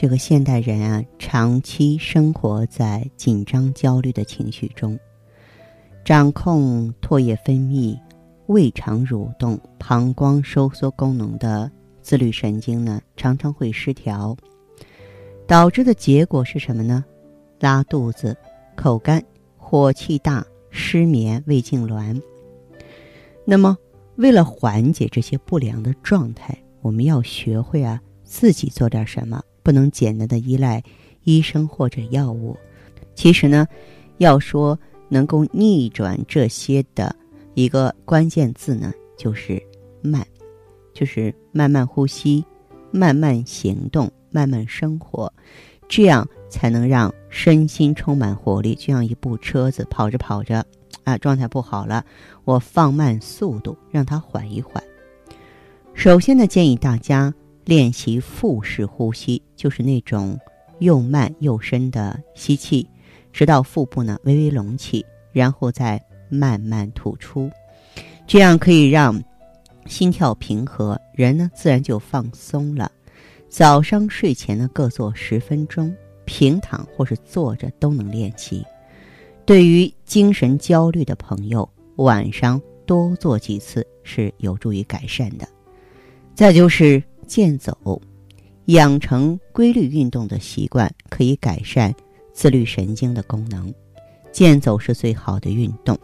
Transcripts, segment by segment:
这个现代人啊，长期生活在紧张、焦虑的情绪中，掌控唾液分泌、胃肠蠕动、膀胱收缩功能的自律神经呢，常常会失调，导致的结果是什么呢？拉肚子、口干、火气大、失眠、胃痉挛。那么，为了缓解这些不良的状态，我们要学会啊，自己做点什么。不能简单的依赖医生或者药物，其实呢，要说能够逆转这些的一个关键字呢，就是慢，就是慢慢呼吸，慢慢行动，慢慢生活，这样才能让身心充满活力。就像一部车子跑着跑着，啊，状态不好了，我放慢速度，让它缓一缓。首先呢，建议大家。练习腹式呼吸，就是那种又慢又深的吸气，直到腹部呢微微隆起，然后再慢慢吐出，这样可以让心跳平和，人呢自然就放松了。早上睡前呢各做十分钟，平躺或是坐着都能练习。对于精神焦虑的朋友，晚上多做几次是有助于改善的。再就是。健走，养成规律运动的习惯，可以改善自律神经的功能。健走是最好的运动。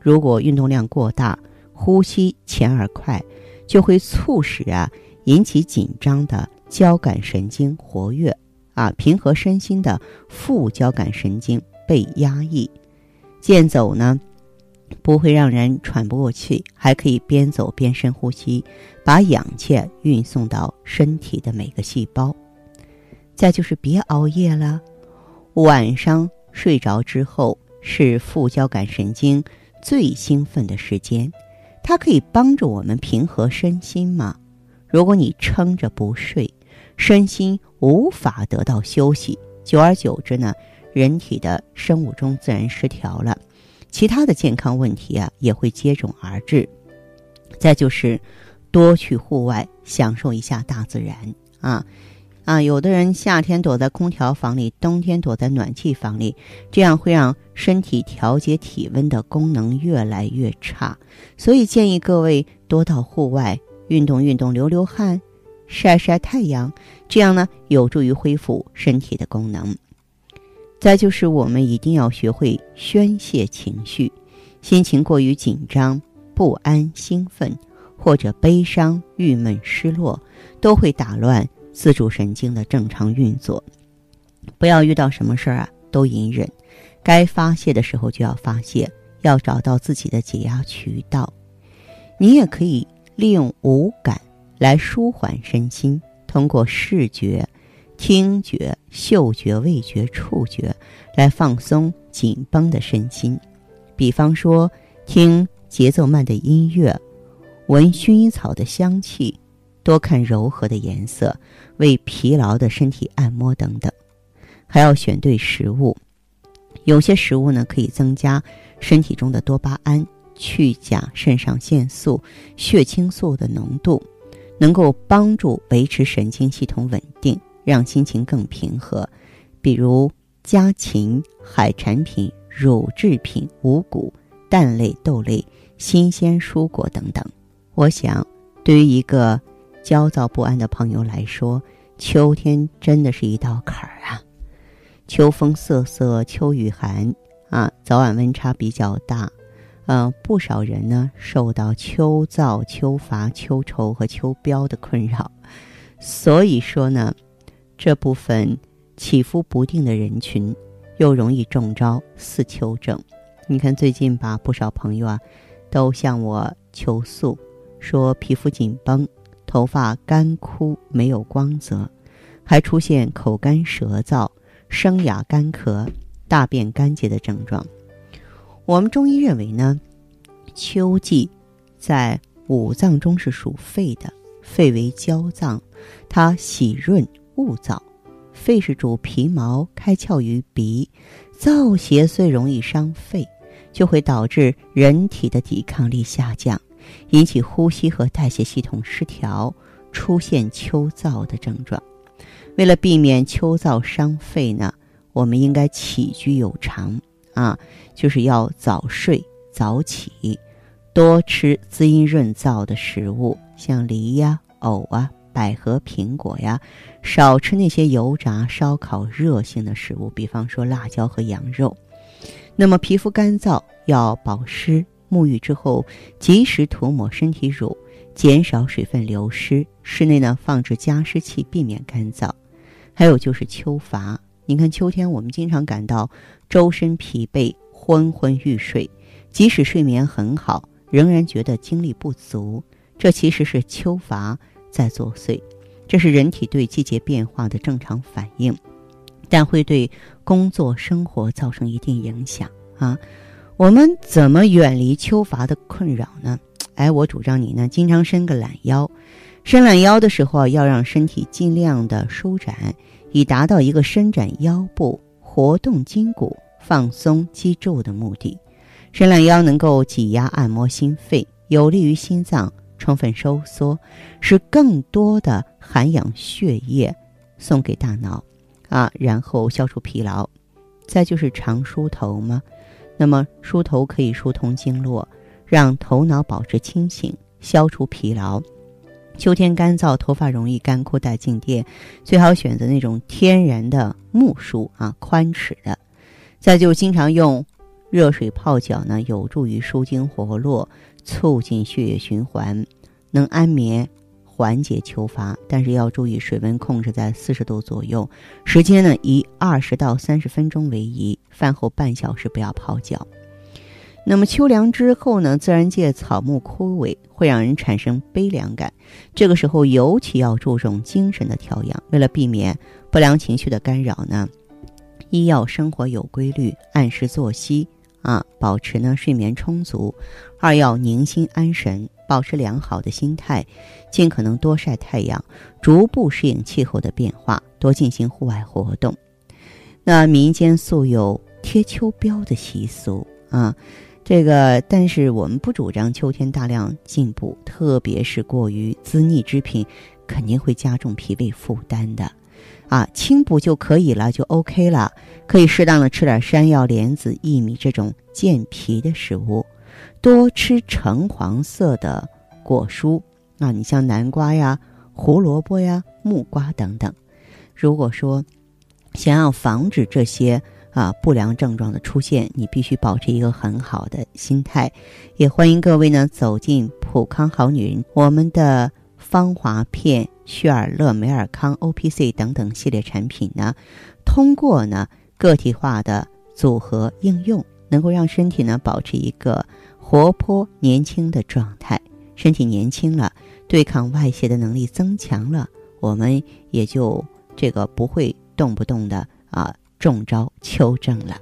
如果运动量过大，呼吸前而快，就会促使啊引起紧张的交感神经活跃，啊平和身心的副交感神经被压抑。健走呢？不会让人喘不过气，还可以边走边深呼吸，把氧气运送到身体的每个细胞。再就是别熬夜了，晚上睡着之后是副交感神经最兴奋的时间，它可以帮助我们平和身心嘛。如果你撑着不睡，身心无法得到休息，久而久之呢，人体的生物钟自然失调了。其他的健康问题啊也会接踵而至，再就是多去户外享受一下大自然啊啊！有的人夏天躲在空调房里，冬天躲在暖气房里，这样会让身体调节体温的功能越来越差。所以建议各位多到户外运动运动，流流汗，晒晒太阳，这样呢有助于恢复身体的功能。再就是，我们一定要学会宣泄情绪，心情过于紧张、不安、兴奋，或者悲伤、郁闷、失落，都会打乱自主神经的正常运作。不要遇到什么事儿啊都隐忍，该发泄的时候就要发泄，要找到自己的解压渠道。你也可以利用五感来舒缓身心，通过视觉。听觉、嗅觉、味觉、触觉，来放松紧绷的身心。比方说，听节奏慢的音乐，闻薰衣草的香气，多看柔和的颜色，为疲劳的身体按摩等等。还要选对食物，有些食物呢可以增加身体中的多巴胺、去甲肾上腺素、血清素的浓度，能够帮助维持神经系统稳。让心情更平和，比如家禽、海产品、乳制品、五谷、蛋类、豆类、新鲜蔬果等等。我想，对于一个焦躁不安的朋友来说，秋天真的是一道坎儿啊！秋风瑟瑟，秋雨寒啊，早晚温差比较大，呃，不少人呢受到秋燥、秋乏、秋愁和秋膘的困扰，所以说呢。这部分起伏不定的人群，又容易中招似秋症。你看，最近吧，不少朋友啊，都向我求诉，说皮肤紧绷、头发干枯、没有光泽，还出现口干舌燥、声哑干咳大便干结的症状。我们中医认为呢，秋季在五脏中是属肺的，肺为焦脏，它喜润恶燥。肺是主皮毛，开窍于鼻，燥邪虽容易伤肺，就会导致人体的抵抗力下降，引起呼吸和代谢系统失调，出现秋燥的症状。为了避免秋燥伤肺呢，我们应该起居有常啊，就是要早睡早起，多吃滋阴润燥的食物，像梨呀、藕啊。百合、苹果呀，少吃那些油炸、烧烤、热性的食物，比方说辣椒和羊肉。那么皮肤干燥要保湿，沐浴之后及时涂抹身体乳，减少水分流失。室内呢放置加湿器，避免干燥。还有就是秋乏，你看秋天我们经常感到周身疲惫、昏昏欲睡，即使睡眠很好，仍然觉得精力不足，这其实是秋乏。在作祟，这是人体对季节变化的正常反应，但会对工作生活造成一定影响啊。我们怎么远离秋乏的困扰呢？哎，我主张你呢，经常伸个懒腰。伸懒腰的时候，要让身体尽量的舒展，以达到一个伸展腰部、活动筋骨、放松肌肉的目的。伸懒腰能够挤压按摩心肺，有利于心脏。充分收缩，使更多的含氧血液送给大脑，啊，然后消除疲劳。再就是常梳头嘛，那么梳头可以疏通经络，让头脑保持清醒，消除疲劳。秋天干燥，头发容易干枯带静电，最好选择那种天然的木梳啊，宽齿的。再就经常用热水泡脚呢，有助于舒筋活络。促进血液循环，能安眠，缓解秋乏，但是要注意水温控制在四十度左右。时间呢，以二十到三十分钟为宜。饭后半小时不要泡脚。那么秋凉之后呢，自然界草木枯萎，会让人产生悲凉感。这个时候尤其要注重精神的调养。为了避免不良情绪的干扰呢，一要生活有规律，按时作息。啊，保持呢睡眠充足；二要宁心安神，保持良好的心态，尽可能多晒太阳，逐步适应气候的变化，多进行户外活动。那民间素有贴秋膘的习俗啊，这个但是我们不主张秋天大量进补，特别是过于滋腻之品，肯定会加重脾胃负担的。啊，轻补就可以了，就 OK 了。可以适当的吃点山药、莲子、薏米这种健脾的食物，多吃橙黄色的果蔬啊，你像南瓜呀、胡萝卜呀、木瓜等等。如果说想要防止这些啊不良症状的出现，你必须保持一个很好的心态。也欢迎各位呢走进普康好女人，我们的芳华片。旭尔乐、美尔康、O P C 等等系列产品呢，通过呢个体化的组合应用，能够让身体呢保持一个活泼年轻的状态。身体年轻了，对抗外邪的能力增强了，我们也就这个不会动不动的啊中招秋症了。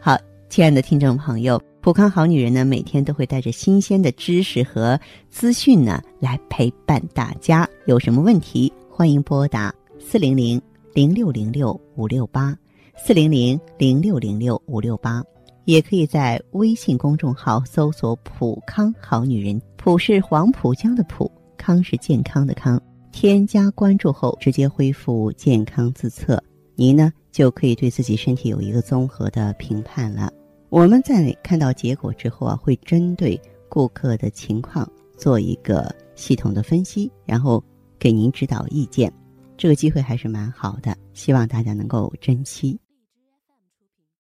好，亲爱的听众朋友。普康好女人呢，每天都会带着新鲜的知识和资讯呢，来陪伴大家。有什么问题，欢迎拨打四零零零六零六五六八四零零零六零六五六八，也可以在微信公众号搜索“普康好女人”，普是黄浦江的浦，康是健康的康。添加关注后，直接恢复健康自测，您呢就可以对自己身体有一个综合的评判了。我们在看到结果之后啊，会针对顾客的情况做一个系统的分析，然后给您指导意见。这个机会还是蛮好的，希望大家能够珍惜。